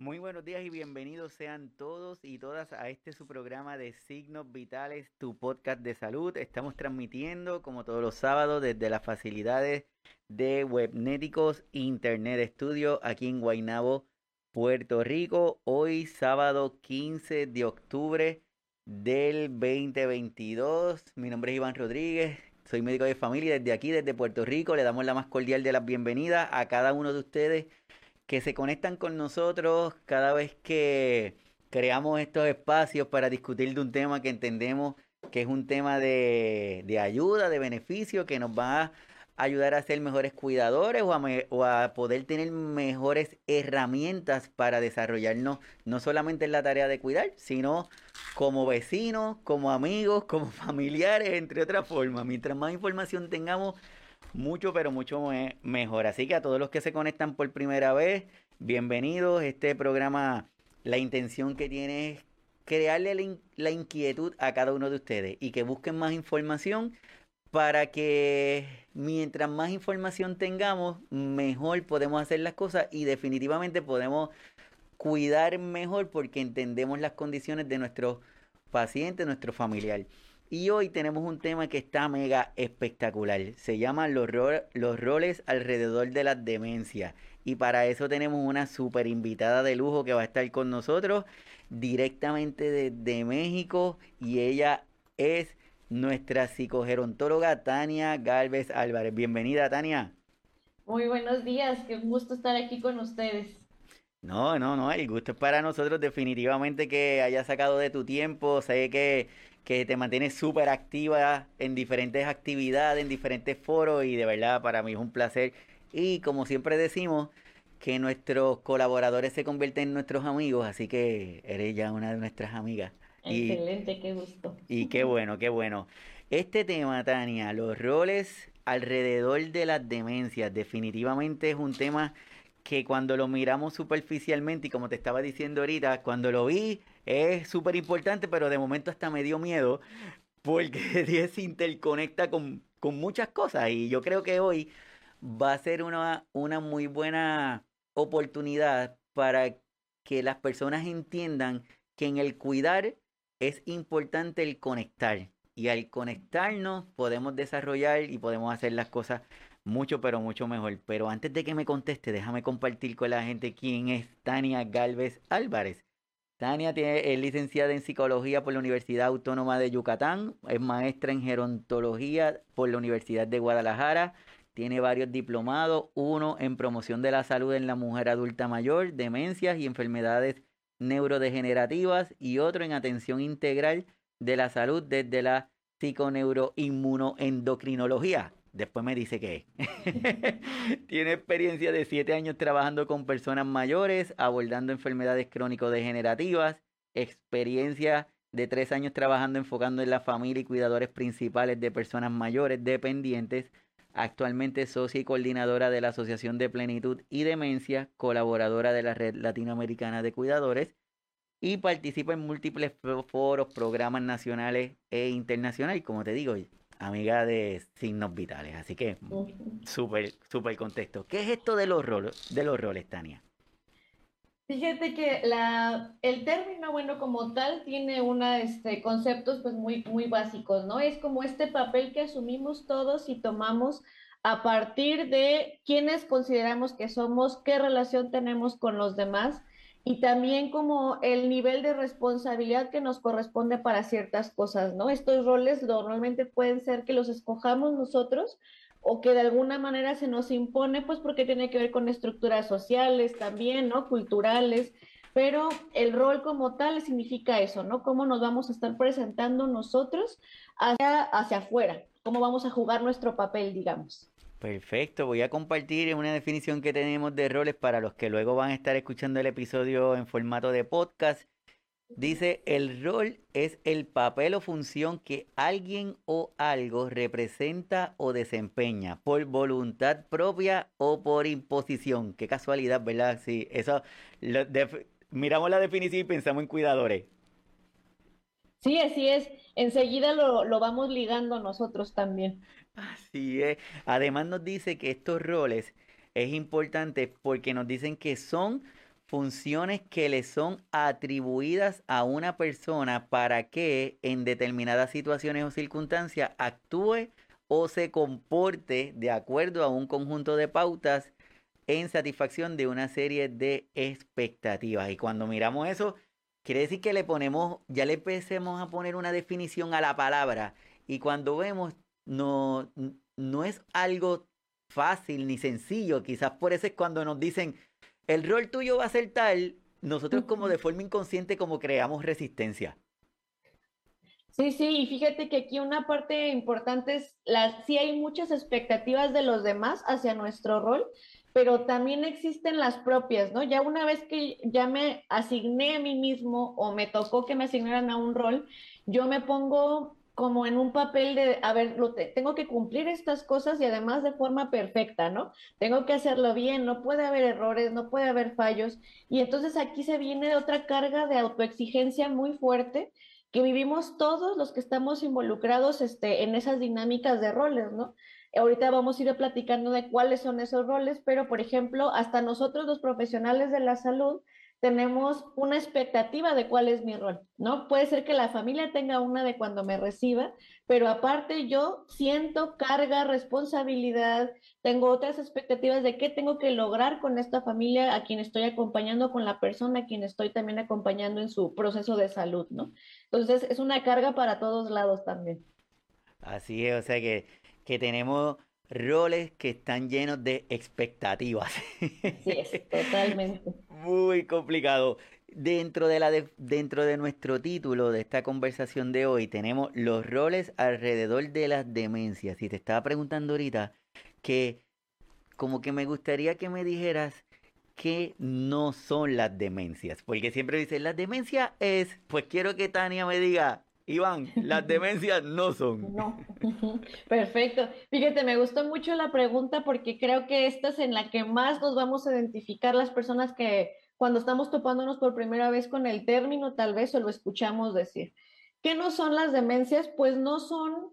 Muy buenos días y bienvenidos sean todos y todas a este su programa de Signos Vitales, tu podcast de salud. Estamos transmitiendo como todos los sábados desde las facilidades de Webnéticos Internet Studio aquí en Guaynabo, Puerto Rico. Hoy sábado 15 de octubre del 2022. Mi nombre es Iván Rodríguez, soy médico de familia desde aquí, desde Puerto Rico. Le damos la más cordial de las bienvenidas a cada uno de ustedes que se conectan con nosotros cada vez que creamos estos espacios para discutir de un tema que entendemos que es un tema de, ayuda, de beneficio, que nos va a ayudar a ser mejores cuidadores o a, o a, poder tener mejores herramientas para desarrollarnos, no solamente en la tarea de cuidar, sino como vecinos, como amigos, como familiares, entre otras formas. Mientras más información tengamos, mucho, pero mucho mejor. Así que a todos los que se conectan por primera vez, bienvenidos. Este programa, la intención que tiene es crearle la, inquietud a cada uno de ustedes y que busquen más información para que mientras más información tengamos, mejor podemos hacer las cosas y definitivamente podemos cuidar mejor porque entendemos las condiciones de nuestros pacientes, nuestro familiar. Y hoy tenemos un tema que está mega espectacular. Se llama los, los roles alrededor de las demencias. Y para eso tenemos una super invitada de lujo que va a estar con nosotros directamente desde México. Y ella es nuestra psicogerontóloga Tania Galvez Álvarez. Bienvenida, Tania. Muy buenos días, qué gusto estar aquí con ustedes. No, no, no, el gusto es para nosotros definitivamente que hayas sacado de tu tiempo. Sé que que te mantienes súper activa en diferentes actividades, en diferentes foros y de verdad para mí es un placer. Y como siempre decimos, que nuestros colaboradores se convierten en nuestros amigos, así que eres ya una de nuestras amigas. Excelente, qué gusto. Y qué bueno, qué bueno. Este tema, Tania, los roles alrededor de las demencias, definitivamente es un tema que cuando lo miramos superficialmente y como te estaba diciendo ahorita, cuando lo vi es súper importante, pero de momento hasta me dio miedo porque se interconecta con, muchas cosas y yo creo que hoy va a ser una, una muy buena oportunidad para que las personas entiendan que en el cuidar es importante el conectar y al conectarnos podemos desarrollar y podemos hacer las cosas mucho, pero mucho mejor. Pero antes de que me conteste, déjame compartir con la gente quién es Tania Galvez Álvarez. Tania tiene, es licenciada en psicología por la Universidad Autónoma de Yucatán, es maestra en gerontología por la Universidad de Guadalajara, tiene varios diplomados, uno en promoción de la salud en la mujer adulta mayor, demencias y enfermedades neurodegenerativas y otro en atención integral de la salud desde la psiconeuroinmunoendocrinología. Después me dice que tiene experiencia de siete años trabajando con personas mayores, abordando enfermedades crónico-degenerativas, experiencia de tres años trabajando enfocando en la familia y cuidadores principales de personas mayores dependientes, actualmente socia y coordinadora de la Asociación de Plenitud y Demencia, colaboradora de la Red Latinoamericana de Cuidadores y participa en múltiples foros, programas nacionales e internacionales, como te digo, amiga de signos vitales. Así que súper, súper contexto. ¿Qué es esto de los roles, de los roles, Tania? Fíjate que la, el término, bueno, como tal, tiene una, este, conceptos pues muy, muy básicos, ¿no? Es como este papel que asumimos todos y tomamos a partir de quiénes consideramos que somos, qué relación tenemos con los demás y también como el nivel de responsabilidad que nos corresponde para ciertas cosas, ¿no? Estos roles normalmente pueden ser que los escojamos nosotros o que de alguna manera se nos impone, pues porque tiene que ver con estructuras sociales también, ¿no? Culturales, pero el rol como tal significa eso, ¿no? Cómo nos vamos a estar presentando nosotros hacia, hacia afuera, cómo vamos a jugar nuestro papel, digamos. Perfecto, voy a compartir una definición que tenemos de roles para los que luego van a estar escuchando el episodio en formato de podcast. Dice, el rol es el papel o función que alguien o algo representa o desempeña por voluntad propia o por imposición. Qué casualidad, ¿verdad? Sí, eso, miramos la definición y pensamos en cuidadores. Sí, así es. Enseguida lo, lo vamos ligando nosotros también. Así es. Además nos dice que estos roles es importante porque nos dicen que son funciones que le son atribuidas a una persona para que en determinadas situaciones o circunstancias actúe o se comporte de acuerdo a un conjunto de pautas en satisfacción de una serie de expectativas. Y cuando miramos eso, quiere decir que le ponemos, ya le empecemos a poner una definición a la palabra. Y cuando vemos, no, no es algo fácil ni sencillo. Quizás por eso es cuando nos dicen, el rol tuyo va a ser tal, nosotros como de forma inconsciente como creamos resistencia. Sí, sí, y fíjate que aquí una parte importante es, la, sí hay muchas expectativas de los demás hacia nuestro rol, pero también existen las propias, ¿no? Ya una vez que ya me asigné a mí mismo o me tocó que me asignaran a un rol, yo me pongo como en un papel de, a ver, tengo que cumplir estas cosas y además de forma perfecta, ¿no? Tengo que hacerlo bien, no puede haber errores, no puede haber fallos. Y entonces aquí se viene otra carga de autoexigencia muy fuerte que vivimos todos los que estamos involucrados este, en esas dinámicas de roles, ¿no? Ahorita vamos a ir platicando de cuáles son esos roles, pero por ejemplo, hasta nosotros los profesionales de la salud tenemos una expectativa de cuál es mi rol, ¿no? Puede ser que la familia tenga una de cuando me reciba, pero aparte yo siento carga, responsabilidad, tengo otras expectativas de qué tengo que lograr con esta familia a quien estoy acompañando, con la persona a quien estoy también acompañando en su proceso de salud, ¿no? Entonces es una carga para todos lados también. Así es, o sea que, que tenemos roles que están llenos de expectativas. Sí, es, totalmente. Muy complicado. Dentro de, la dentro de nuestro título de esta conversación de hoy tenemos los roles alrededor de las demencias. Y te estaba preguntando ahorita que como que me gustaría que me dijeras qué no son las demencias. Porque siempre dicen, las demencias es, pues quiero que Tania me diga Iván, las demencias no son. No. Perfecto. Fíjate, me gustó mucho la pregunta porque creo que esta es en la que más nos vamos a identificar las personas que cuando estamos topándonos por primera vez con el término, tal vez o lo escuchamos decir. ¿Qué no son las demencias? Pues no son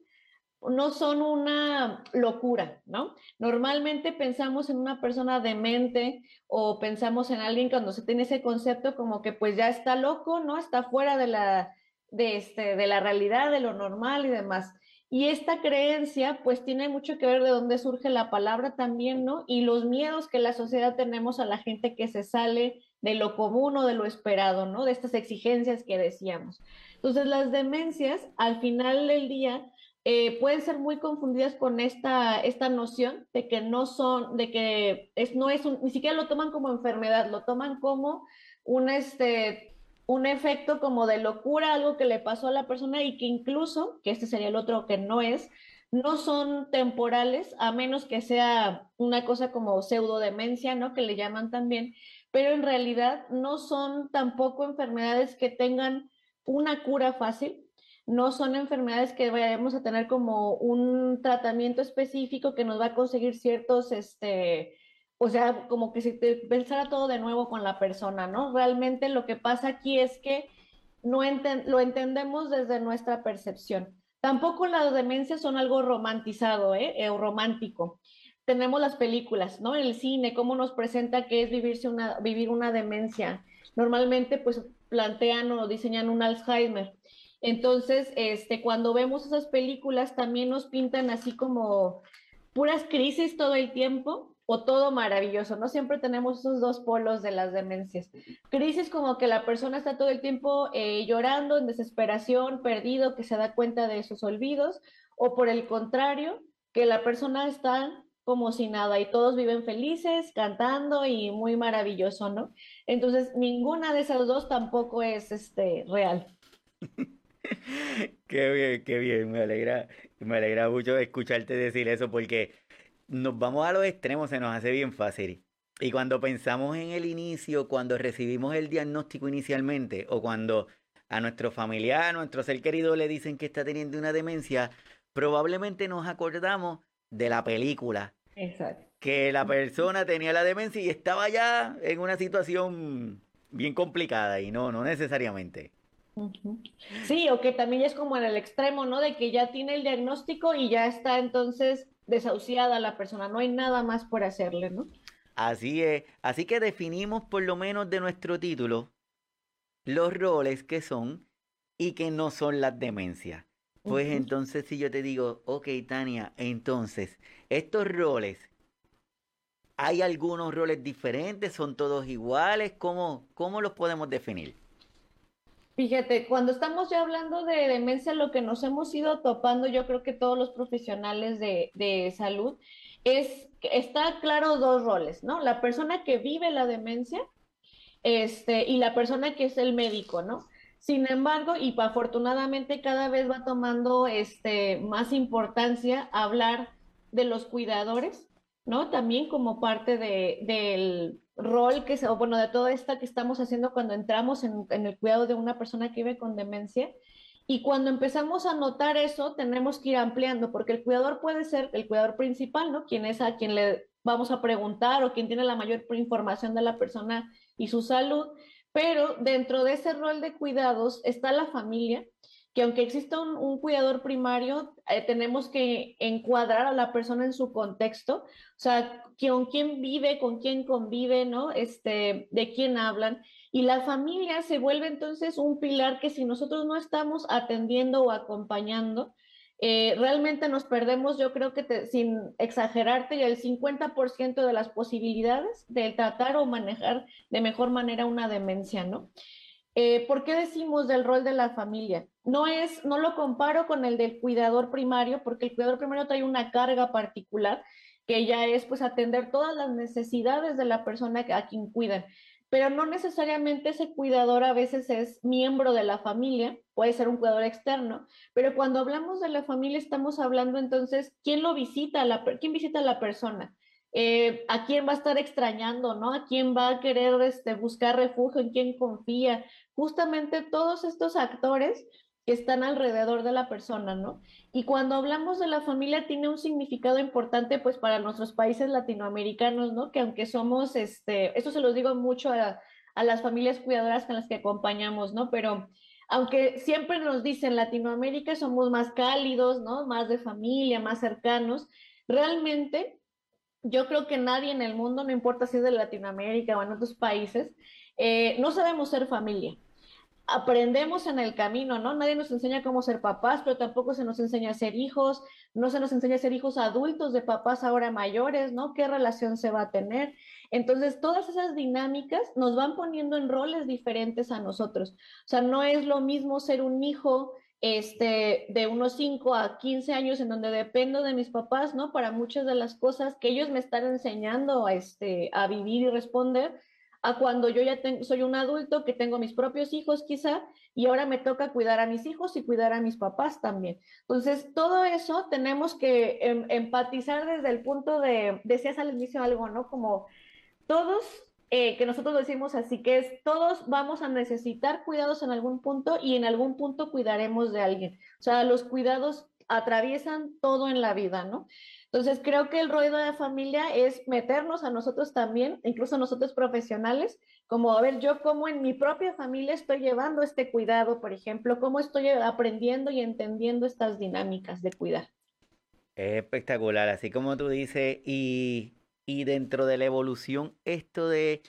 no son una locura, ¿no? Normalmente pensamos en una persona demente o pensamos en alguien cuando se tiene ese concepto como que pues ya está loco, ¿no? Está fuera de la, de, este, de la realidad, de lo normal y demás. Y esta creencia, pues tiene mucho que ver de dónde surge la palabra también, ¿no? Y los miedos que la sociedad tenemos a la gente que se sale de lo común o de lo esperado, ¿no? De estas exigencias que decíamos. Entonces, las demencias, al final del día, eh, pueden ser muy confundidas con esta, esta noción de que no son, de que es, no es un, ni siquiera lo toman como enfermedad, lo toman como un, este, un efecto como de locura, algo que le pasó a la persona y que incluso, que este sería el otro que no es, no son temporales, a menos que sea una cosa como pseudodemencia, ¿no? Que le llaman también, pero en realidad no son tampoco enfermedades que tengan una cura fácil, no son enfermedades que vayamos a tener como un tratamiento específico que nos va a conseguir ciertos, este, o sea, como que si te pensara todo de nuevo con la persona, ¿no? Realmente lo que pasa aquí es que no lo entendemos desde nuestra percepción. Tampoco las demencias son algo romantizado, ¿eh? eh romántico. Tenemos las películas, ¿no? El cine, cómo nos presenta qué es vivirse una, vivir una demencia. Normalmente, pues, plantean o diseñan un Alzheimer. Entonces, este, cuando vemos esas películas, también nos pintan así como puras crisis todo el tiempo, o todo maravilloso. No siempre tenemos esos dos polos de las demencias. Crisis como que la persona está todo el tiempo eh, llorando, en desesperación, perdido, que se da cuenta de sus olvidos, o por el contrario, que la persona está como si nada y todos viven felices, cantando y muy maravilloso, ¿no? Entonces, ninguna de esas dos tampoco es este, real. qué bien, qué bien, me alegra, me alegra mucho escucharte decir eso porque nos vamos a los extremos, se nos hace bien fácil. Y cuando pensamos en el inicio, cuando recibimos el diagnóstico inicialmente, o cuando a nuestro familiar, a nuestro ser querido le dicen que está teniendo una demencia, probablemente nos acordamos de la película. Exacto. Que la persona tenía la demencia y estaba ya en una situación bien complicada y no, no necesariamente. Sí, o que también es como en el extremo, ¿no? De que ya tiene el diagnóstico y ya está entonces desahuciada la persona, no hay nada más por hacerle, ¿no? Así es. Así que definimos por lo menos de nuestro título los roles que son y que no son las demencias. Pues entonces si yo te digo, ok Tania, entonces, estos roles, ¿hay algunos roles diferentes? ¿Son todos iguales? ¿Cómo, cómo los podemos definir? Fíjate, cuando estamos ya hablando de demencia, lo que nos hemos ido topando, yo creo que todos los profesionales de, salud, es está claro dos roles, ¿no? La persona que vive la demencia este, y la persona que es el médico, ¿no? Sin embargo, y afortunadamente cada vez va tomando este, más importancia hablar de los cuidadores, ¿no? También como parte de, del rol que o bueno, de todo esto que estamos haciendo cuando entramos en, en, el cuidado de una persona que vive con demencia. Y cuando empezamos a notar eso, tenemos que ir ampliando, porque el cuidador puede ser el cuidador principal, ¿no? Quien es a quien le vamos a preguntar o quien tiene la mayor información de la persona y su salud, pero dentro de ese rol de cuidados está la familia, que aunque exista un, cuidador primario, eh, tenemos que encuadrar a la persona en su contexto, o sea, con quién vive, con quién convive, ¿no? Este, de quién hablan. Y la familia se vuelve entonces un pilar que si nosotros no estamos atendiendo o acompañando, eh, realmente nos perdemos, yo creo que sin exagerarte, el 50% de las posibilidades de tratar o manejar de mejor manera una demencia, ¿no? Eh, ¿Por qué decimos del rol de la familia? No es, no lo comparo con el del cuidador primario, porque el cuidador primario trae una carga particular que ya es pues atender todas las necesidades de la persona a quien cuidan pero no necesariamente ese cuidador a veces es miembro de la familia, puede ser un cuidador externo, pero cuando hablamos de la familia estamos hablando entonces, ¿quién lo visita? ¿Quién visita a la persona? Eh, ¿A quién va a estar extrañando? ¿no? ¿A quién va a querer este, buscar refugio? ¿En quién confía? Justamente todos estos actores que están alrededor de la persona, ¿no? Y cuando hablamos de la familia tiene un significado importante pues para nuestros países latinoamericanos, ¿no? Que aunque somos, este, eso se los digo mucho a, las familias cuidadoras con las que acompañamos, ¿no? Pero aunque siempre nos dicen Latinoamérica somos más cálidos, ¿no? Más de familia, más cercanos, realmente yo creo que nadie en el mundo, no importa si es de Latinoamérica o en otros países, eh, no sabemos ser familia aprendemos en el camino, ¿no? Nadie nos enseña cómo ser papás, pero tampoco se nos enseña a ser hijos, no se nos enseña a ser hijos adultos de papás ahora mayores, ¿no? ¿Qué relación se va a tener? Entonces, todas esas dinámicas nos van poniendo en roles diferentes a nosotros. O sea, no es lo mismo ser un hijo este, de unos 5 a 15 años en donde dependo de mis papás, ¿no? Para muchas de las cosas que ellos me están enseñando este, a vivir y responder, a cuando yo ya soy un adulto que tengo mis propios hijos quizá y ahora me toca cuidar a mis hijos y cuidar a mis papás también. Entonces, todo eso tenemos que em, empatizar desde el punto de, decías al inicio algo, ¿no? Como todos, eh, que nosotros decimos así, que es todos vamos a necesitar cuidados en algún punto y en algún punto cuidaremos de alguien. O sea, los cuidados atraviesan todo en la vida, ¿no? Entonces, creo que el ruido de familia es meternos a nosotros también, incluso nosotros profesionales, como a ver yo cómo en mi propia familia estoy llevando este cuidado, por ejemplo, cómo estoy aprendiendo y entendiendo estas dinámicas de cuidar. espectacular, así como tú dices, y, y dentro de la evolución, esto de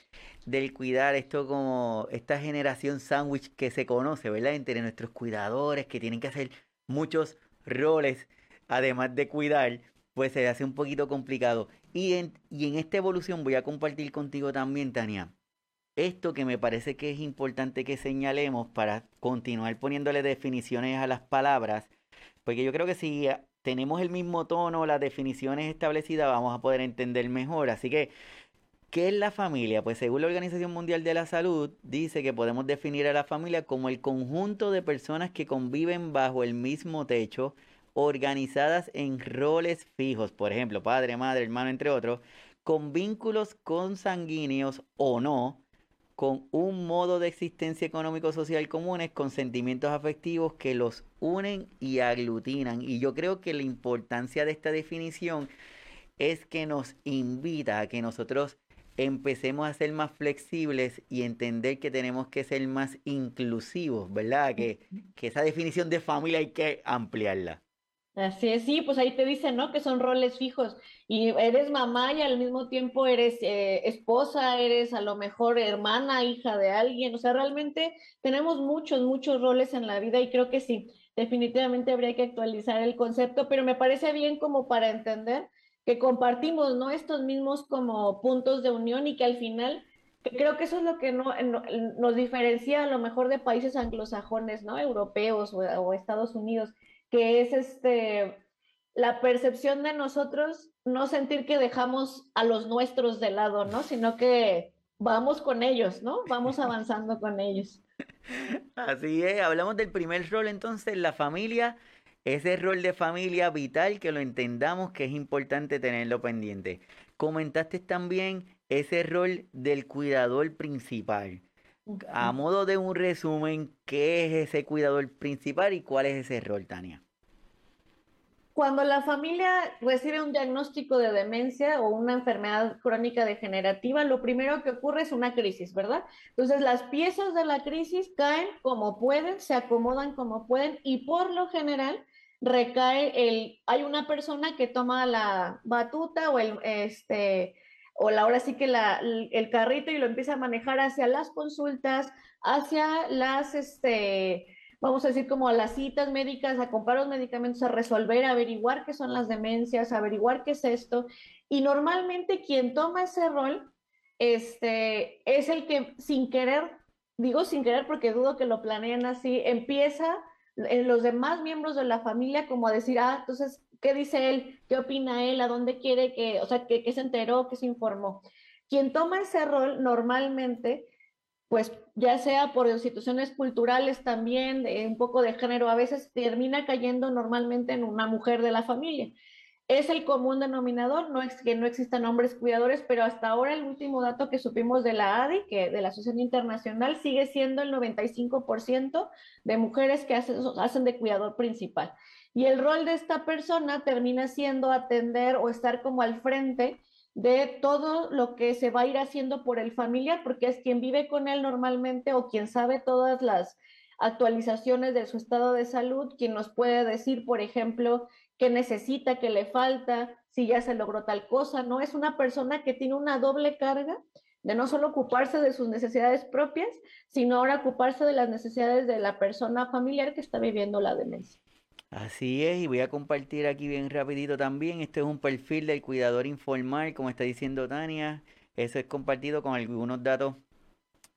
del cuidar, esto como esta generación sándwich que se conoce, ¿verdad? Entre nuestros cuidadores que tienen que hacer muchos roles, además de cuidar, pues se hace un poquito complicado. Y en, y en esta evolución voy a compartir contigo también, Tania, esto que me parece que es importante que señalemos para continuar poniéndole definiciones a las palabras, porque yo creo que si tenemos el mismo tono, las definiciones establecidas, vamos a poder entender mejor. Así que, ¿qué es la familia? Pues según la Organización Mundial de la Salud, dice que podemos definir a la familia como el conjunto de personas que conviven bajo el mismo techo, organizadas en roles fijos, por ejemplo, padre, madre, hermano, entre otros, con vínculos consanguíneos o no, con un modo de existencia económico-social comunes, con sentimientos afectivos que los unen y aglutinan. Y yo creo que la importancia de esta definición es que nos invita a que nosotros empecemos a ser más flexibles y entender que tenemos que ser más inclusivos, ¿verdad? Que, que esa definición de familia hay que ampliarla. Así es, sí, pues ahí te dicen, ¿no? Que son roles fijos y eres mamá y al mismo tiempo eres eh, esposa, eres a lo mejor hermana, hija de alguien, o sea, realmente tenemos muchos, muchos roles en la vida y creo que sí, definitivamente habría que actualizar el concepto, pero me parece bien como para entender que compartimos, ¿no? Estos mismos como puntos de unión y que al final creo que eso es lo que no, nos diferencia a lo mejor de países anglosajones, ¿no? Europeos o Estados Unidos que es este la percepción de nosotros, no sentir que dejamos a los nuestros de lado, ¿no? Sino que vamos con ellos, ¿no? Vamos avanzando con ellos. Así es, hablamos del primer rol entonces, la familia, ese rol de familia vital que lo entendamos que es importante tenerlo pendiente. Comentaste también ese rol del cuidador principal. A modo de un resumen, ¿qué es ese cuidador principal y cuál es ese rol, Tania? Cuando la familia recibe un diagnóstico de demencia o una enfermedad crónica degenerativa, lo primero que ocurre es una crisis, ¿verdad? Entonces las piezas de la crisis caen como pueden, se acomodan como pueden y por lo general recae el, hay una persona que toma la batuta o el, este, o la, ahora sí que el carrito y lo empieza a manejar hacia las consultas, hacia las, este, vamos a decir, como a las citas médicas, a comprar los medicamentos, a resolver, a averiguar qué son las demencias, a averiguar qué es esto. Y normalmente quien toma ese rol este, es el que sin querer, digo sin querer porque dudo que lo planeen así, empieza en los demás miembros de la familia como a decir, ah, entonces ¿Qué dice él? ¿Qué opina él? ¿A dónde quiere que, o sea, qué, se enteró, qué se informó? Quien toma ese rol normalmente, pues ya sea por instituciones culturales también, de un poco de género, a veces termina cayendo normalmente en una mujer de la familia. Es el común denominador, no es que no existan hombres cuidadores, pero hasta ahora el último dato que supimos de la ADI, que de la Asociación Internacional, sigue siendo el 95% de mujeres que hacen, hacen de cuidador principal. Y el rol de esta persona termina siendo atender o estar como al frente de todo lo que se va a ir haciendo por el familiar, porque es quien vive con él normalmente o quien sabe todas las actualizaciones de su estado de salud, quien nos puede decir, por ejemplo, qué necesita, qué le falta, si ya se logró tal cosa, ¿no? Es una persona que tiene una doble carga de no solo ocuparse de sus necesidades propias, sino ahora ocuparse de las necesidades de la persona familiar que está viviendo la demencia. Así es, y voy a compartir aquí bien rapidito también. Este es un perfil del cuidador informal, como está diciendo Tania. Eso es compartido con algunos datos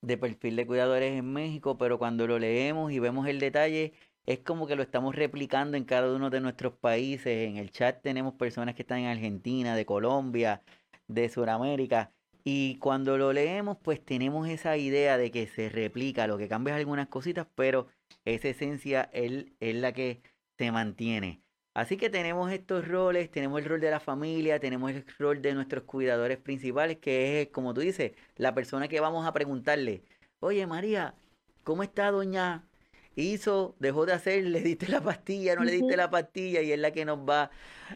de perfil de cuidadores en México, pero cuando lo leemos y vemos el detalle, es como que lo estamos replicando en cada uno de nuestros países. En el chat tenemos personas que están en Argentina, de Colombia, de Sudamérica. Y cuando lo leemos, pues tenemos esa idea de que se replica, lo que cambia es algunas cositas, pero esa esencia es la que se mantiene. Así que tenemos estos roles, tenemos el rol de la familia, tenemos el rol de nuestros cuidadores principales, que es, como tú dices, la persona que vamos a preguntarle, oye María, ¿cómo está doña? Hizo, dejó de hacer, le diste la pastilla, no le diste la pastilla y es la que nos va,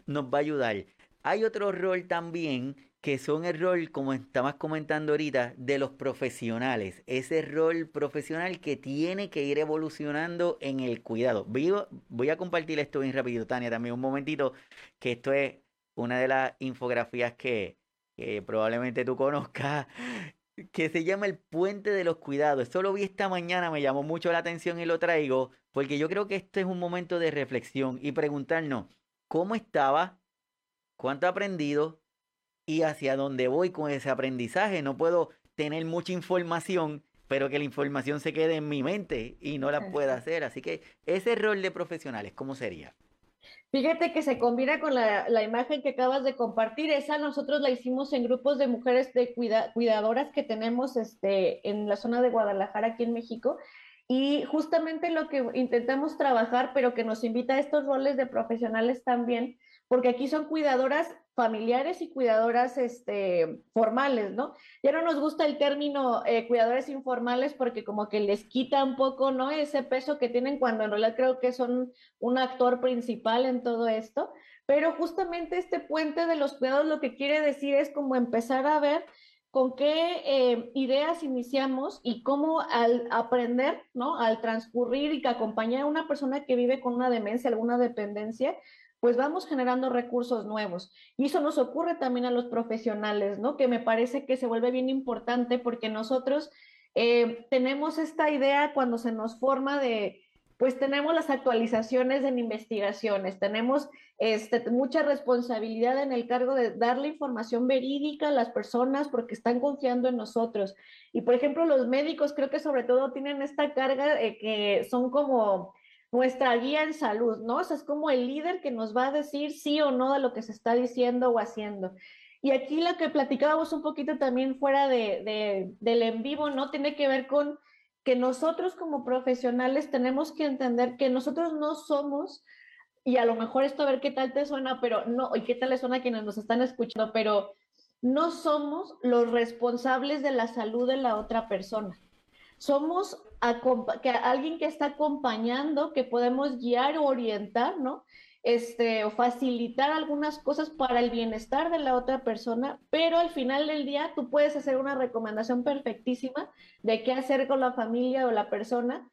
nos va a ayudar. Hay otro rol también que son el rol, como estabas comentando ahorita, de los profesionales. Ese rol profesional que tiene que ir evolucionando en el cuidado. Voy, a compartir esto bien rápido, Tania, también un momentito, que esto es una de las infografías que, probablemente tú conozcas, que se llama el puente de los cuidados. Esto lo vi esta mañana, me llamó mucho la atención y lo traigo, porque yo creo que este es un momento de reflexión y preguntarnos, ¿cómo estaba? ¿Cuánto ha aprendido? Y hacia dónde voy con ese aprendizaje. No puedo tener mucha información, pero que la información se quede en mi mente y no la pueda hacer. Así que ese rol de profesionales, ¿cómo sería? Fíjate que se combina con la, la, imagen que acabas de compartir. Esa nosotros la hicimos en grupos de mujeres de cuidadoras que tenemos este, en la zona de Guadalajara, aquí en México. Y justamente lo que intentamos trabajar, pero que nos invita a estos roles de profesionales también, porque aquí son cuidadoras familiares y cuidadoras este, formales, ¿no? Ya no nos gusta el término eh, cuidadores informales porque como que les quita un poco, ¿no? Ese peso que tienen cuando en realidad creo que son un actor principal en todo esto, pero justamente este puente de los cuidados lo que quiere decir es como empezar a ver con qué eh, ideas iniciamos y cómo al aprender, ¿no? Al transcurrir y que acompañar a una persona que vive con una demencia, alguna dependencia, pues vamos generando recursos nuevos. Y eso nos ocurre también a los profesionales, ¿no? Que me parece que se vuelve bien importante porque nosotros eh, tenemos esta idea cuando se nos forma de, pues tenemos las actualizaciones en investigaciones, tenemos este, mucha responsabilidad en el cargo de darle información verídica a las personas porque están confiando en nosotros. Y por ejemplo, los médicos creo que sobre todo tienen esta carga que son como nuestra guía en salud, ¿no? O es como el líder que nos va a decir sí o no de lo que se está diciendo o haciendo. Y aquí lo que platicábamos un poquito también fuera de, del en vivo, ¿no? Tiene que ver con que nosotros como profesionales tenemos que entender que nosotros no somos, y a lo mejor esto a ver qué tal te suena, pero no, y qué tal le suena a quienes nos están escuchando, pero no somos los responsables de la salud de la otra persona. Somos que alguien que está acompañando, que podemos guiar o orientar, ¿no? este, o facilitar algunas cosas para el bienestar de la otra persona, pero al final del día tú puedes hacer una recomendación perfectísima de qué hacer con la familia o la persona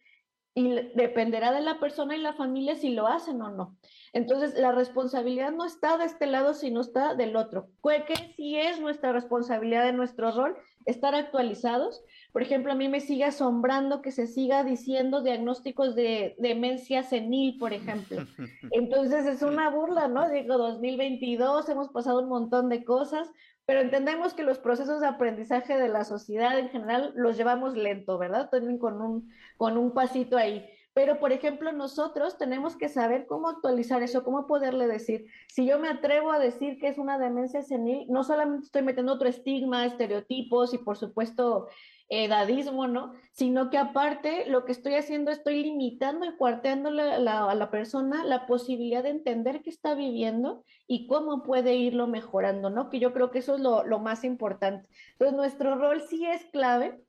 y dependerá de la persona y la familia si lo hacen o no. Entonces, la responsabilidad no está de este lado, sino está del otro. Que sí es nuestra responsabilidad de nuestro rol estar actualizados, por ejemplo, a mí me sigue asombrando que se siga diciendo diagnósticos de demencia senil, por ejemplo. Entonces es una burla, ¿no? Digo, 2022, hemos pasado un montón de cosas, pero entendemos que los procesos de aprendizaje de la sociedad en general los llevamos lento, ¿verdad? También con un, con un pasito ahí. Pero, por ejemplo, nosotros tenemos que saber cómo actualizar eso, cómo poderle decir. Si yo me atrevo a decir que es una demencia senil, no solamente estoy metiendo otro estigma, estereotipos y, por supuesto, edadismo, ¿no? Sino que aparte lo que estoy haciendo, estoy limitando y cuarteando a la persona la posibilidad de entender qué está viviendo y cómo puede irlo mejorando, ¿no? Que yo creo que eso es lo, lo más importante. Entonces, nuestro rol sí es clave,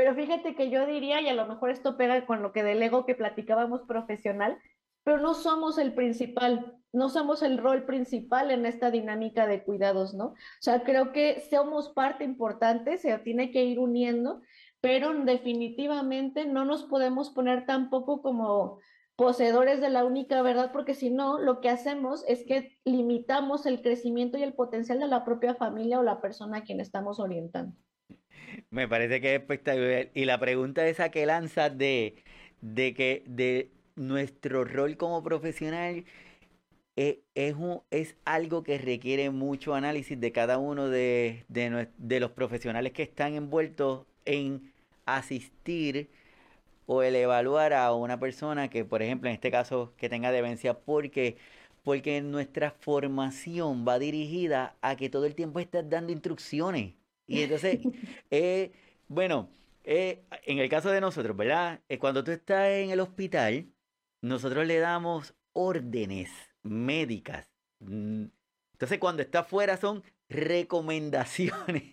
pero fíjate que yo diría, y a lo mejor esto pega con lo que del ego que platicábamos profesional, pero no somos el principal, no somos el rol principal en esta dinámica de cuidados, ¿no? O sea, creo que somos parte importante, se tiene que ir uniendo, pero definitivamente no nos podemos poner tampoco como poseedores de la única verdad, porque si no, lo que hacemos es que limitamos el crecimiento y el potencial de la propia familia o la persona a quien estamos orientando. Me parece que es espectacular. Y la pregunta esa que lanza de, de que de nuestro rol como profesional eh, es, es, algo que requiere mucho análisis de cada uno de, de, los profesionales que están envueltos en asistir o el evaluar a una persona que, por ejemplo, en este caso, que tenga demencia, porque porque nuestra formación va dirigida a que todo el tiempo estás dando instrucciones. Y entonces, eh, bueno, eh, en el caso de nosotros, ¿verdad? cuando tú estás en el hospital, nosotros le damos órdenes médicas. Mm, entonces, cuando está fuera son recomendaciones.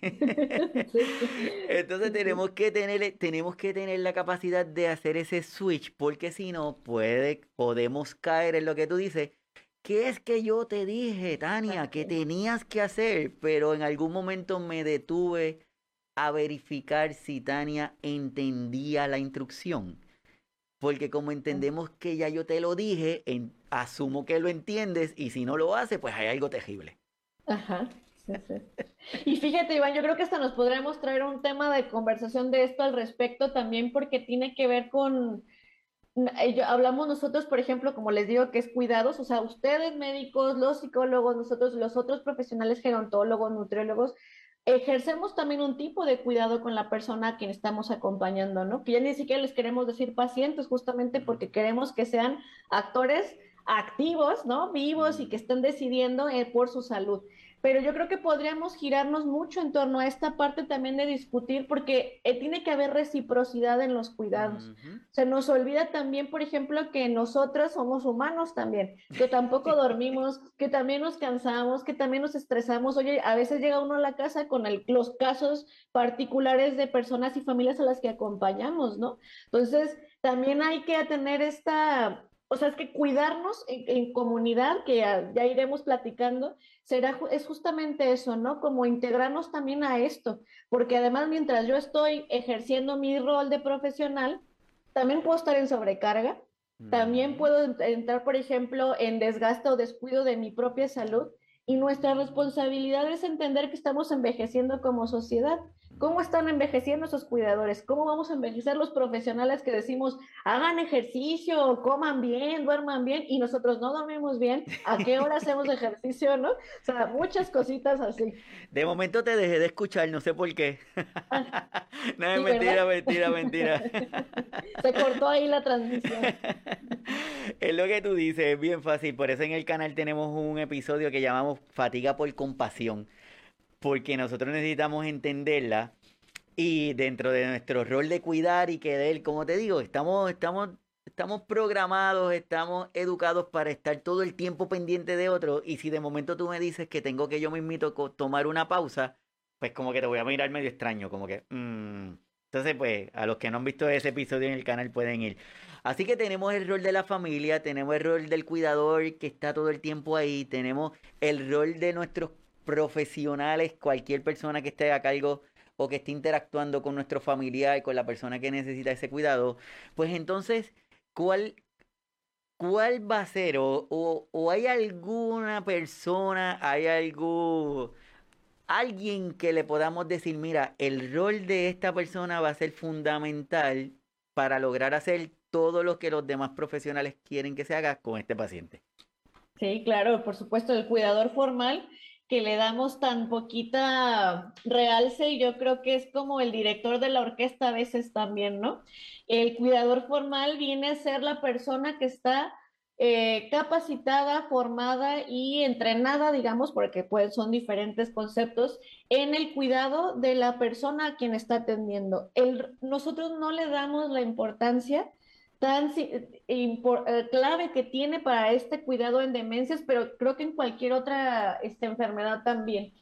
Entonces tenemos que tener tenemos que tener la capacidad de hacer ese switch porque si no puede podemos caer en lo que tú dices. ¿Qué es que yo te dije, Tania, que tenías que hacer? Pero en algún momento me detuve a verificar si Tania entendía la instrucción. Porque como entendemos que ya yo te lo dije, asumo que lo entiendes y si no lo hace, pues hay algo terrible. Ajá. Y fíjate, Iván, yo creo que hasta nos podremos traer un tema de conversación de esto al respecto también porque tiene que ver con, hablamos nosotros, por ejemplo, como les digo, que es cuidados, o sea, ustedes médicos, los psicólogos, nosotros, los otros profesionales gerontólogos, nutriólogos, ejercemos también un tipo de cuidado con la persona a quien estamos acompañando, ¿no? Que ya ni siquiera les queremos decir pacientes, justamente porque queremos que sean actores activos, ¿no? Vivos y que estén decidiendo eh, por su salud pero yo creo que podríamos girarnos mucho en torno a esta parte también de discutir, porque eh, tiene que haber reciprocidad en los cuidados. Se nos olvida también, por ejemplo, que nosotros somos humanos también, que tampoco dormimos, que también nos cansamos, que también nos estresamos. Oye, a veces llega uno a la casa con los casos particulares de personas y familias a las que acompañamos, ¿no? Entonces, también hay que tener esta o sea, es que cuidarnos en, comunidad, que ya, iremos platicando, será, es justamente eso, ¿no? Como integrarnos también a esto, porque además mientras yo estoy ejerciendo mi rol de profesional, también puedo estar en sobrecarga También puedo entrar, por ejemplo, en desgaste o descuido de mi propia salud. Y nuestra responsabilidad es entender que estamos envejeciendo como sociedad ¿Cómo están envejeciendo esos cuidadores? ¿Cómo vamos a envejecer los profesionales que decimos, hagan ejercicio, coman bien, duerman bien y nosotros no dormimos bien? ¿A qué hora hacemos ejercicio, no? O sea, muchas cositas así. De momento te dejé de escuchar, no sé por qué. no, es mentira, mentira, mentira. Se cortó ahí la transmisión. Es lo que tú dices, es bien fácil. Por eso en el canal tenemos un episodio que llamamos Fatiga por Compasión porque nosotros necesitamos entenderla y dentro de nuestro rol de cuidar y querer, como te digo, estamos, estamos, estamos programados, estamos educados para estar todo el tiempo pendiente de otro y si de momento tú me dices que tengo que yo mismito tomar una pausa, pues como que te voy a mirar medio extraño, como que... Mm". Entonces, pues, a los que no han visto ese episodio en el canal pueden ir. Así que tenemos el rol de la familia, tenemos el rol del cuidador que está todo el tiempo ahí, tenemos el rol de nuestros profesionales, cualquier persona que esté a cargo o que esté interactuando con nuestro familiar y con la persona que necesita ese cuidado, pues entonces, ¿cuál, cuál va a ser? O, o, hay alguna persona, hay algo, alguien que le podamos decir, mira, el rol de esta persona va a ser fundamental para lograr hacer todo lo que los demás profesionales quieren que se haga con este paciente. Sí, claro, por supuesto, el cuidador formal que le damos tan poquita realce y yo creo que es como el director de la orquesta a veces también, ¿no? El cuidador formal viene a ser la persona que está eh, capacitada, formada y entrenada, digamos, porque pues son diferentes conceptos, en el cuidado de la persona a quien está atendiendo. Nosotros no le damos la importancia tan eh, eh, clave que tiene para este cuidado en demencias, pero creo que en cualquier otra este, enfermedad también.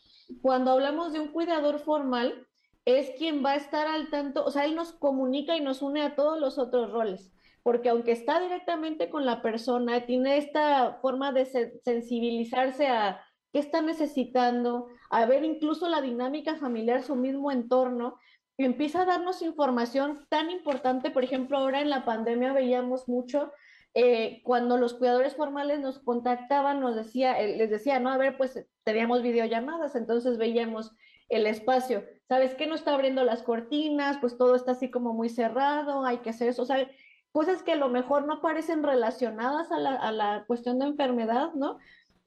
Cuando hablamos de un cuidador formal, es quien va a estar al tanto, o sea, él nos comunica y nos une a todos los otros roles, porque aunque está directamente con la persona, tiene esta forma de sensibilizarse a qué está necesitando, a ver incluso la dinámica familiar, su mismo entorno, empieza a darnos información tan importante, por ejemplo, ahora en la pandemia veíamos mucho eh, cuando los cuidadores formales nos contactaban, nos decía, eh, les decía, no, a ver, pues teníamos videollamadas, entonces veíamos el espacio. ¿Sabes qué? No está abriendo las cortinas, pues todo está así como muy cerrado, hay que hacer eso. O sea, cosas que a lo mejor no parecen relacionadas a la, a la cuestión de enfermedad, ¿no?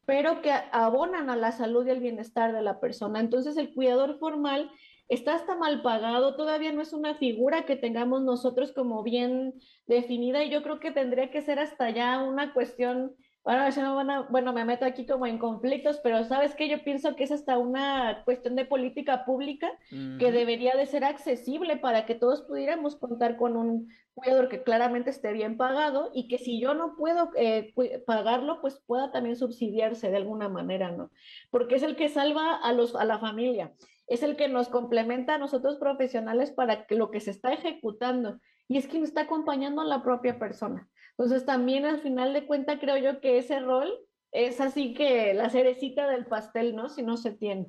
Pero que abonan a la salud y al bienestar de la persona. Entonces, el cuidador formal está hasta mal pagado, todavía no es una figura que tengamos nosotros como bien definida y yo creo que tendría que ser hasta ya una cuestión, bueno, me bueno, me meto aquí como en conflictos, pero sabes que yo pienso que es hasta una cuestión de política pública que debería de ser accesible para que todos pudiéramos contar con un cuidador que claramente esté bien pagado y que si yo no puedo eh, pagarlo, pues pueda también subsidiarse de alguna manera, ¿no? Porque es el que salva a los a la familia es el que nos complementa a nosotros profesionales para que lo que se está ejecutando y es quien está acompañando a la propia persona. Entonces también al final de cuenta creo yo que ese rol es así que la cerecita del pastel, ¿no? Si no se tiene.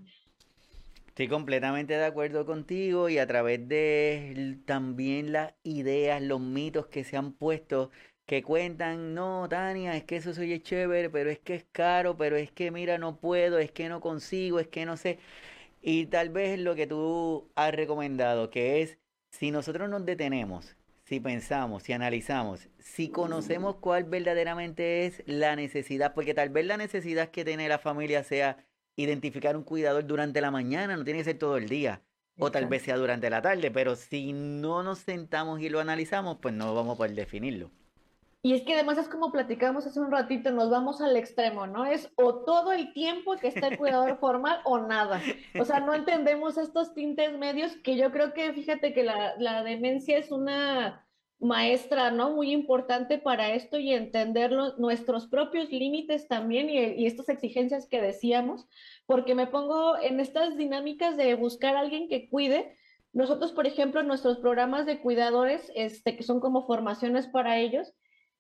Estoy completamente de acuerdo contigo y a través de también las ideas, los mitos que se han puesto que cuentan, no, Tania, es que eso soy chévere, pero es que es caro, pero es que mira, no puedo, es que no consigo, es que no sé. Y tal vez lo que tú has recomendado, que es, si nosotros nos detenemos, si pensamos, si analizamos, si conocemos cuál verdaderamente es la necesidad, porque tal vez la necesidad que tiene la familia sea identificar un cuidador durante la mañana, no tiene que ser todo el día, o tal vez sea durante la tarde, pero si no nos sentamos y lo analizamos, pues no vamos a poder definirlo. Y es que además es como platicamos hace un ratito, nos vamos al extremo, ¿no? Es o todo el tiempo que está el cuidador formal o nada. O sea, no entendemos estos tintes medios que yo creo que, fíjate que la, la demencia es una maestra, ¿no? Muy importante para esto y entender nuestros propios límites también y, y, estas exigencias que decíamos, porque me pongo en estas dinámicas de buscar a alguien que cuide. Nosotros, por ejemplo, en nuestros programas de cuidadores, este, que son como formaciones para ellos,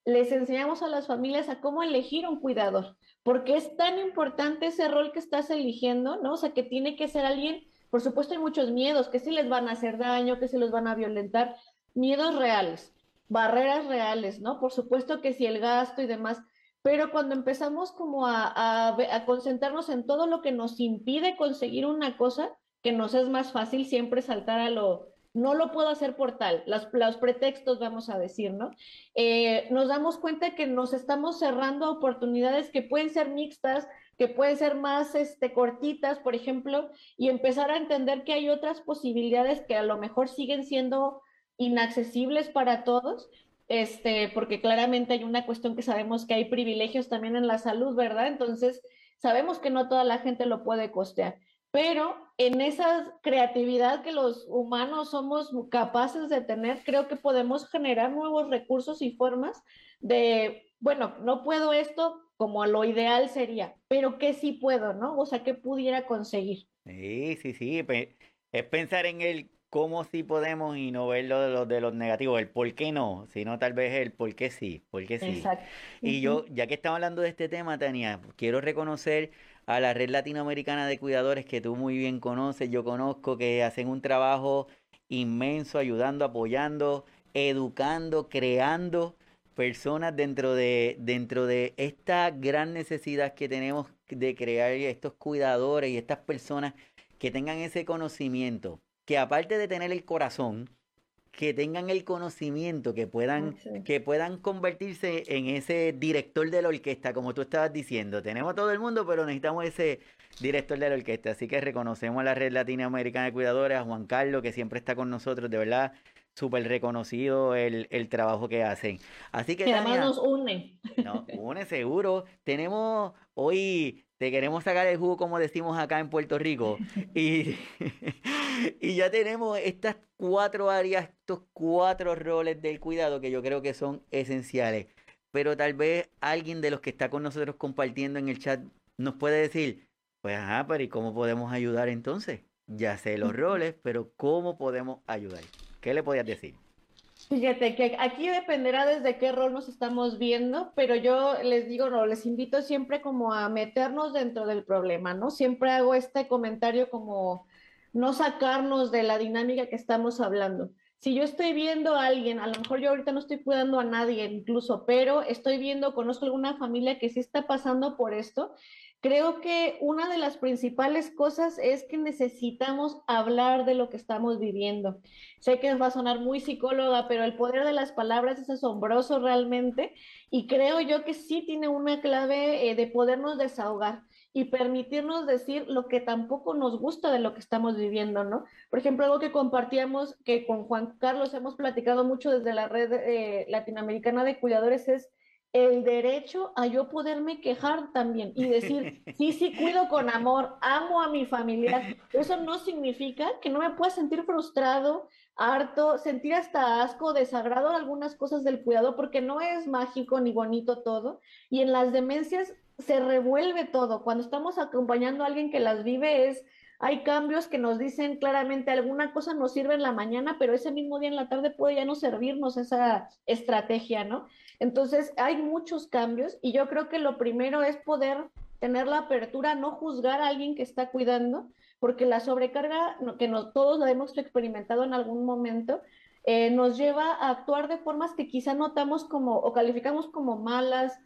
les enseñamos a las familias a cómo elegir un cuidador, porque es tan importante ese rol que estás eligiendo, ¿no? O sea, que tiene que ser alguien, por supuesto hay muchos miedos, que si les van a hacer daño, que si los van a violentar, miedos reales. barreras reales, ¿no? Por supuesto que si el gasto y demás, pero cuando empezamos como a, a, concentrarnos en todo lo que nos impide conseguir una cosa, que nos es más fácil siempre saltar a lo, no lo puedo hacer por tal, los pretextos vamos a decir, ¿no? Eh, nos damos cuenta que nos estamos cerrando oportunidades que pueden ser mixtas, que pueden ser más este, cortitas, por ejemplo, y empezar a entender que hay otras posibilidades que a lo mejor siguen siendo inaccesibles para todos este, porque claramente hay una cuestión que sabemos que hay privilegios también en la salud, ¿verdad? Entonces, sabemos que no toda la gente lo puede costear, pero en esa creatividad que los humanos somos capaces de tener, creo que podemos generar nuevos recursos y formas de, bueno, no puedo esto como lo ideal sería, pero que sí puedo, ¿no? O sea, que pudiera conseguir. Sí, sí, sí, es pensar en el cómo sí podemos y no ver lo de los, de los negativos, el por qué no, sino tal vez el por qué sí, por qué sí. Exacto. Y yo, ya que estamos hablando de este tema, Tania, quiero reconocer a la Red Latinoamericana de Cuidadores que tú muy bien conoces, yo conozco, que hacen un trabajo inmenso ayudando, apoyando, educando, creando personas dentro de, dentro de esta gran necesidad que tenemos de crear estos cuidadores y estas personas que tengan ese conocimiento que aparte de tener el corazón, que tengan el conocimiento, que puedan, que puedan convertirse en ese director de la orquesta, como tú estabas diciendo. Tenemos todo el mundo, pero necesitamos ese director de la orquesta. Así que reconocemos a la Red Latinoamericana de Cuidadores, a Juan Carlos, que siempre está con nosotros, de verdad, súper reconocido el, trabajo que hacen. Así que... además nos une. No, une seguro. Tenemos hoy te queremos sacar el jugo como decimos acá en Puerto Rico. Y, y ya tenemos estas cuatro áreas, estos cuatro roles del cuidado que yo creo que son esenciales. Pero tal vez alguien de los que está con nosotros compartiendo en el chat nos puede decir, pues ajá, pero ¿y cómo podemos ayudar entonces? Ya sé los roles, pero ¿cómo podemos ayudar? ¿Qué le podías decir? Fíjate que aquí dependerá desde qué rol nos estamos viendo, pero yo les digo, no, les invito siempre como a meternos dentro del problema, ¿no? Siempre hago este comentario como no sacarnos de la dinámica que estamos hablando. Si yo estoy viendo a alguien, a lo mejor yo ahorita no estoy cuidando a nadie incluso, pero estoy viendo, conozco alguna familia que sí está pasando por esto, Creo que una de las principales cosas es que necesitamos hablar de lo que estamos viviendo. Sé que va a sonar muy psicóloga, pero el poder de las palabras es asombroso realmente y creo yo que sí tiene una clave eh, de podernos desahogar y permitirnos decir lo que tampoco nos gusta de lo que estamos viviendo, ¿no? Por ejemplo, algo que compartíamos, que con Juan Carlos hemos platicado mucho desde la red eh, latinoamericana de cuidadores, es el derecho a yo poderme quejar también y decir, sí, sí, cuido con amor, amo a mi familia. Eso no significa que no me pueda sentir frustrado, harto, sentir hasta asco, desagrado algunas cosas del cuidado, porque no es mágico ni bonito todo. Y en las demencias se revuelve todo. Cuando estamos acompañando a alguien que las vive es hay cambios que nos dicen claramente alguna cosa nos sirve en la mañana, pero ese mismo día en la tarde puede ya no servirnos esa estrategia, ¿no? Entonces, hay muchos cambios y yo creo que lo primero es poder tener la apertura, no juzgar a alguien que está cuidando, porque la sobrecarga que todos la hemos experimentado en algún momento, eh, nos lleva a actuar de formas que quizá notamos como o calificamos como malas,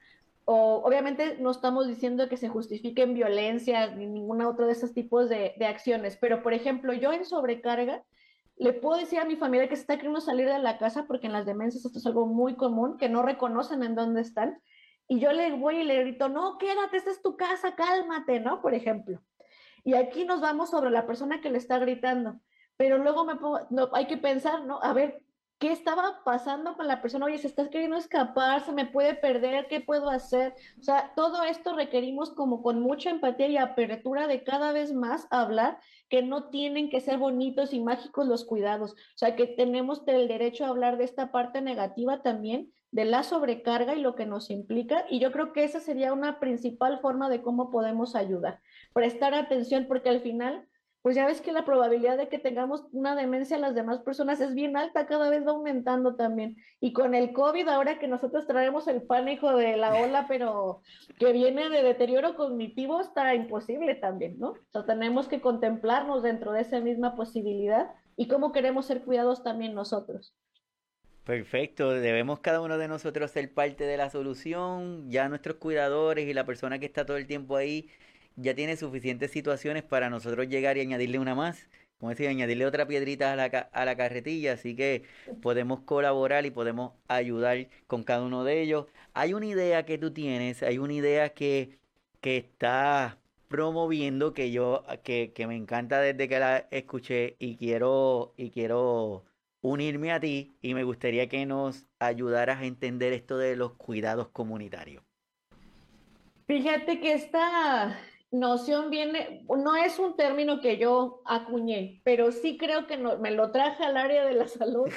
o obviamente no estamos diciendo que se justifiquen violencias ni ninguna otra de esos tipos de acciones, pero por ejemplo, yo en sobrecarga, le puedo decir a mi familia que se está queriendo salir de la casa porque en las demencias esto es algo muy común, que no reconocen en dónde están. Y yo le voy y le grito, no, quédate, esta es tu casa, cálmate, ¿no? Por ejemplo. Y aquí nos vamos sobre la persona que le está gritando. Pero luego me no, hay que pensar, ¿no? A ver, ¿qué estaba pasando con la persona? Oye, se está queriendo escapar, se me puede perder, ¿qué puedo hacer? O sea, todo esto requerimos como con mucha empatía y apertura de cada vez más hablar que no tienen que ser bonitos y mágicos los cuidados. O sea, que tenemos el derecho a hablar de esta parte negativa también, de la sobrecarga y lo que nos implica. Y yo creo que esa sería una principal forma de cómo podemos ayudar. Prestar atención, porque al final pues ya ves que la probabilidad de que tengamos una demencia a las demás personas es bien alta, cada vez va aumentando también. Y con el COVID, ahora que nosotros traemos el pánico de la ola, pero que viene de deterioro cognitivo, está imposible también, ¿no? O sea, tenemos que contemplarnos dentro de esa misma posibilidad y cómo queremos ser cuidados también nosotros. Perfecto, debemos cada uno de nosotros ser parte de la solución, ya nuestros cuidadores y la persona que está todo el tiempo ahí ya tiene suficientes situaciones para nosotros llegar y añadirle una más, como decía, añadirle otra piedrita a la, a la carretilla, así que podemos colaborar y podemos ayudar con cada uno de ellos. Hay una idea que tú tienes, hay una idea que, que está promoviendo que yo, que, que me encanta desde que la escuché y quiero, y quiero unirme a ti y me gustaría que nos ayudaras a entender esto de los cuidados comunitarios. Fíjate que esta noción viene, no es un término que yo acuñé, pero sí creo que me lo traje al área de la salud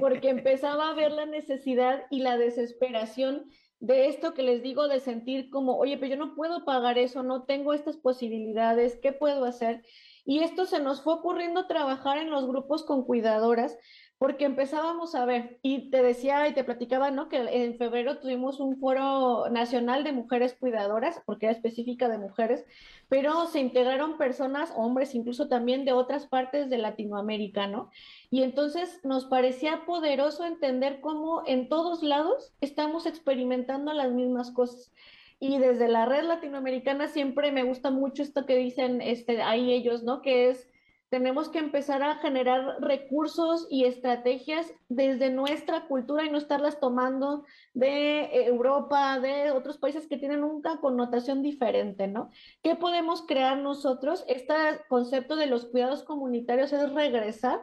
porque empezaba a ver la necesidad y la desesperación de esto que les digo de sentir como, oye, pero yo no puedo pagar eso, no tengo estas posibilidades, ¿qué puedo hacer? Y esto se nos fue ocurriendo trabajar en los grupos con cuidadoras porque empezábamos a ver, y te decía y te platicaba, ¿no? Que en febrero tuvimos un foro nacional de mujeres cuidadoras, porque era específica de mujeres, pero se integraron personas, hombres, incluso también de otras partes de Latinoamérica, ¿no? Y entonces nos parecía poderoso entender cómo en todos lados estamos experimentando las mismas cosas. Y desde la red latinoamericana siempre me gusta mucho esto que dicen este, ahí ellos, ¿no? Que es tenemos que empezar a generar recursos y estrategias desde nuestra cultura y no estarlas tomando de Europa, de otros países que tienen una connotación diferente, ¿no? ¿Qué podemos crear nosotros? Este concepto de los cuidados comunitarios es regresar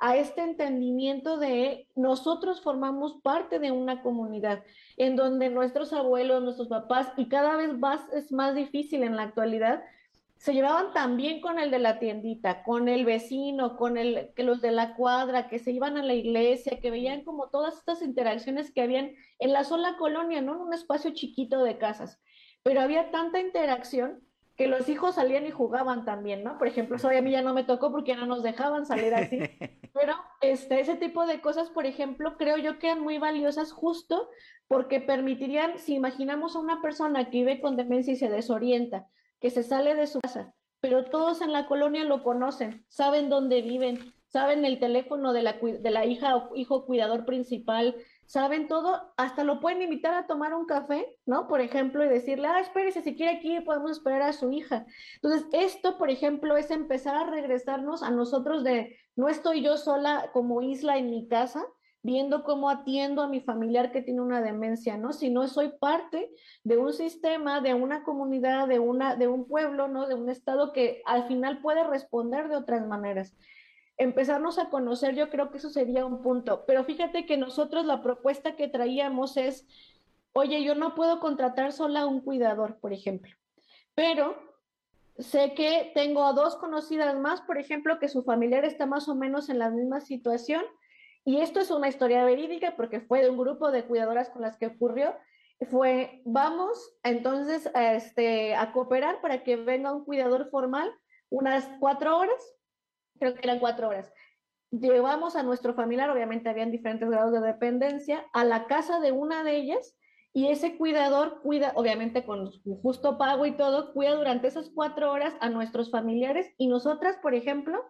a este entendimiento de nosotros formamos parte de una comunidad en donde nuestros abuelos, nuestros papás, y cada vez más es más difícil en la actualidad, se llevaban también con el de la tiendita, con el vecino, con el, que los de la cuadra, que se iban a la iglesia, que veían como todas estas interacciones que habían en la sola colonia, no en un espacio chiquito de casas. Pero había tanta interacción que los hijos salían y jugaban también, ¿no? Por ejemplo, eso a mí ya no me tocó porque no nos dejaban salir así. Pero este, ese tipo de cosas, por ejemplo, creo yo que eran muy valiosas justo porque permitirían, si imaginamos a una persona que vive con demencia y se desorienta, que se sale de su casa, pero todos en la colonia lo conocen, saben dónde viven, saben el teléfono de la, de la hija o hijo cuidador principal, saben todo, hasta lo pueden invitar a tomar un café, ¿no? Por ejemplo, y decirle, ah, espérese, si quiere aquí podemos esperar a su hija. Entonces, esto, por ejemplo, es empezar a regresarnos a nosotros de, no estoy yo sola como isla en mi casa, viendo cómo atiendo a mi familiar que tiene una demencia, ¿no? Si no soy parte de un sistema, de una comunidad, de, una, de un pueblo, ¿no? De un estado que al final puede responder de otras maneras. Empezarnos a conocer, yo creo que eso sería un punto. Pero fíjate que nosotros la propuesta que traíamos es, oye, yo no puedo contratar sola a un cuidador, por ejemplo, pero sé que tengo dos conocidas más, por ejemplo, que su familiar está más o menos en la misma situación y esto es una historia verídica porque fue de un grupo de cuidadoras con las que ocurrió. Fue, vamos entonces a, este, a cooperar para que venga un cuidador formal unas cuatro horas, creo que eran cuatro horas. Llevamos a nuestro familiar, obviamente habían diferentes grados de dependencia, a la casa de una de ellas y ese cuidador cuida, obviamente con justo pago y todo, cuida durante esas cuatro horas a nuestros familiares y nosotras, por ejemplo,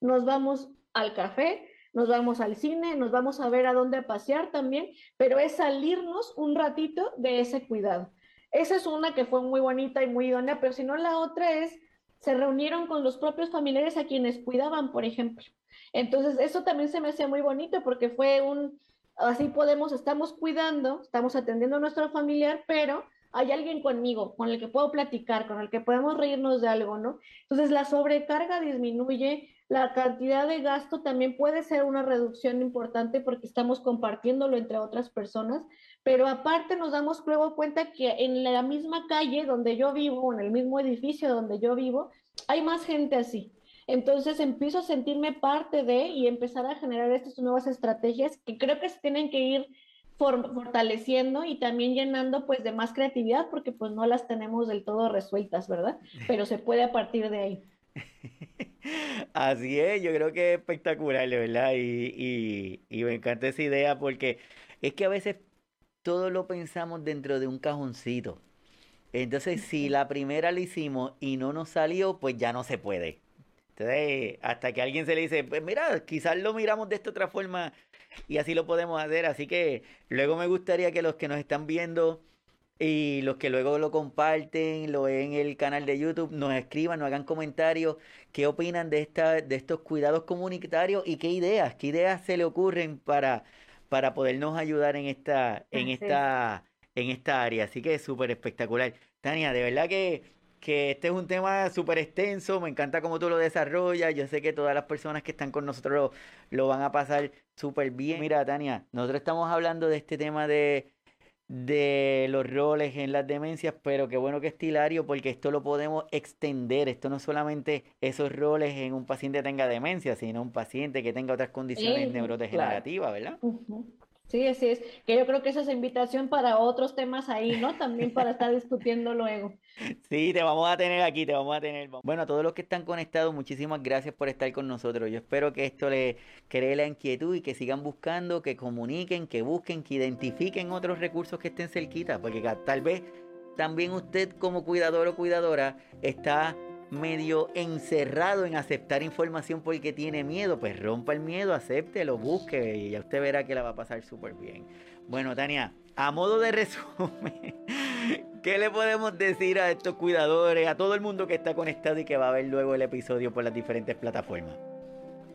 nos vamos al café, nos vamos al cine, nos vamos a ver a dónde pasear también, pero es salirnos un ratito de ese cuidado. Esa es una que fue muy bonita y muy idónea, pero si no la otra es, se reunieron con los propios familiares a quienes cuidaban, por ejemplo. Entonces, eso también se me hacía muy bonito porque fue un, así podemos, estamos cuidando, estamos atendiendo a nuestro familiar, pero hay alguien conmigo, con el que puedo platicar, con el que podemos reírnos de algo, ¿no? Entonces, la sobrecarga disminuye, la cantidad de gasto también puede ser una reducción importante porque estamos compartiéndolo entre otras personas, pero aparte nos damos luego cuenta que en la misma calle donde yo vivo, en el mismo edificio donde yo vivo, hay más gente así. Entonces empiezo a sentirme parte de y empezar a generar estas nuevas estrategias que creo que se tienen que ir fortaleciendo y también llenando pues de más creatividad porque pues no las tenemos del todo resueltas, ¿verdad? Pero se puede a partir de ahí. Así es, yo creo que es espectacular, ¿verdad? Y, y, me encanta esa idea porque es que a veces todo lo pensamos dentro de un cajoncito. Entonces, si la primera la hicimos y no nos salió, pues ya no se puede. Entonces, hasta que alguien se le dice, pues mira, quizás lo miramos de esta otra forma y así lo podemos hacer. Así que luego me gustaría que los que nos están viendo y los que luego lo comparten, lo ven en el canal de YouTube, nos escriban, nos hagan comentarios, qué opinan de, esta, de estos cuidados comunitarios y qué ideas, qué ideas se le ocurren para, para podernos ayudar en esta, en esta, en esta área. Así que es súper espectacular. Tania, de verdad que que este es un tema súper extenso, me encanta cómo tú lo desarrollas, yo sé que todas las personas que están con nosotros lo, van a pasar súper bien. Mira, Tania, nosotros estamos hablando de este tema de, de los roles en las demencias, pero qué bueno que es Tilario porque esto lo podemos extender, esto no solamente esos roles en un paciente que tenga demencia, sino un paciente que tenga otras condiciones neurodegenerativas, ¿verdad? Sí, así es. Que yo creo que esa es invitación para otros temas ahí, ¿no? También para estar discutiendo luego. Sí, te vamos a tener aquí, te vamos a tener. Bueno, a todos los que están conectados, muchísimas gracias por estar con nosotros. Yo espero que esto les cree la inquietud y que sigan buscando, que comuniquen, que busquen, que identifiquen otros recursos que estén cerquita, porque tal vez también usted como cuidador o cuidadora está medio encerrado en aceptar información porque tiene miedo, pues rompa el miedo, acepte, lo busque y ya usted verá que la va a pasar súper bien. Bueno, Tania, a modo de resumen, ¿qué le podemos decir a estos cuidadores, a todo el mundo que está conectado y que va a ver luego el episodio por las diferentes plataformas?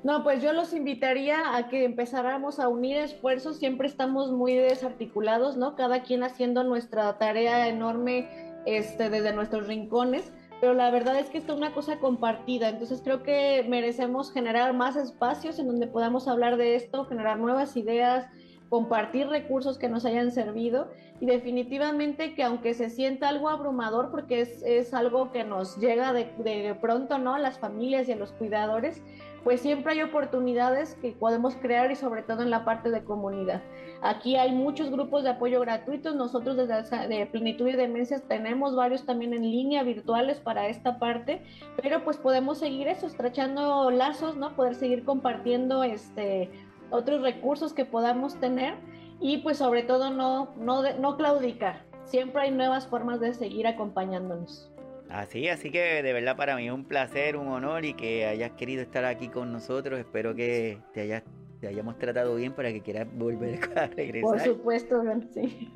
No, pues yo los invitaría a que empezáramos a unir esfuerzos. Siempre estamos muy desarticulados, ¿no? Cada quien haciendo nuestra tarea enorme este, desde nuestros rincones pero la verdad es que esto es una cosa compartida, entonces creo que merecemos generar más espacios en donde podamos hablar de esto, generar nuevas ideas, compartir recursos que nos hayan servido y definitivamente que aunque se sienta algo abrumador, porque es, es algo que nos llega de, de, pronto, ¿no? A las familias y a los cuidadores, pues siempre hay oportunidades que podemos crear y sobre todo en la parte de comunidad. Aquí hay muchos grupos de apoyo gratuitos. Nosotros desde de Plenitud y Demencias tenemos varios también en línea virtuales para esta parte, pero pues podemos seguir eso, estrechando lazos, ¿no? Poder seguir compartiendo este, otros recursos que podamos tener y pues sobre todo no, no, no claudicar. Siempre hay nuevas formas de seguir acompañándonos. Así, así que de verdad para mí es un placer, un honor y que hayas querido estar aquí con nosotros. Espero que te hayas te hayamos tratado bien para que quieras volver a regresar. Por supuesto, sí.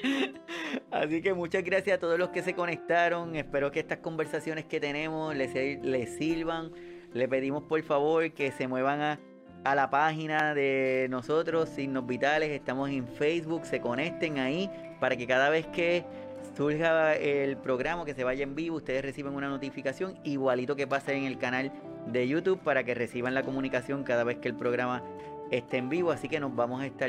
Así que muchas gracias a todos los que se conectaron. Espero que estas conversaciones que tenemos les, les sirvan. Le pedimos por favor que se muevan a, a la página de nosotros, Signos Vitales. Estamos en Facebook, se conecten ahí para que cada vez que surja el programa, que se vaya en vivo, ustedes reciban una notificación igualito que pase en el canal de YouTube para que reciban la comunicación cada vez que el programa esté en vivo. Así que nos vamos a estar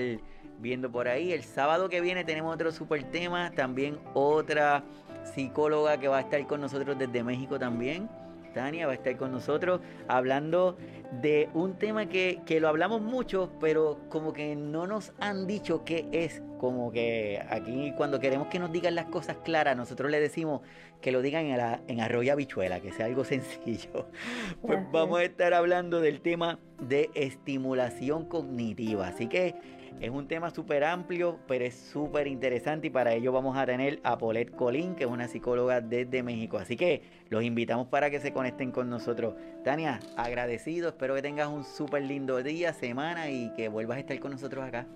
viendo por ahí. El sábado que viene tenemos otro super tema, también otra psicóloga que va a estar con nosotros desde México también. Tania va a estar con nosotros hablando de un tema que, que, lo hablamos mucho, pero como que no nos han dicho qué es. Como que aquí cuando queremos que nos digan las cosas claras, nosotros le decimos que lo digan en, la, en arroyo habichuela, que sea algo sencillo. Pues vamos a estar hablando del tema de estimulación cognitiva. Así que es un tema súper amplio, pero es súper interesante y para ello vamos a tener a Paulette Colín, que es una psicóloga desde México. Así que los invitamos para que se conecten con nosotros. Tania, agradecido, espero que tengas un súper lindo día, semana y que vuelvas a estar con nosotros acá.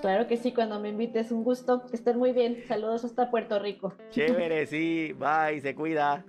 Claro que sí, cuando me invites, un gusto, que estén muy bien. Saludos hasta Puerto Rico. Chévere, sí, bye, se cuida.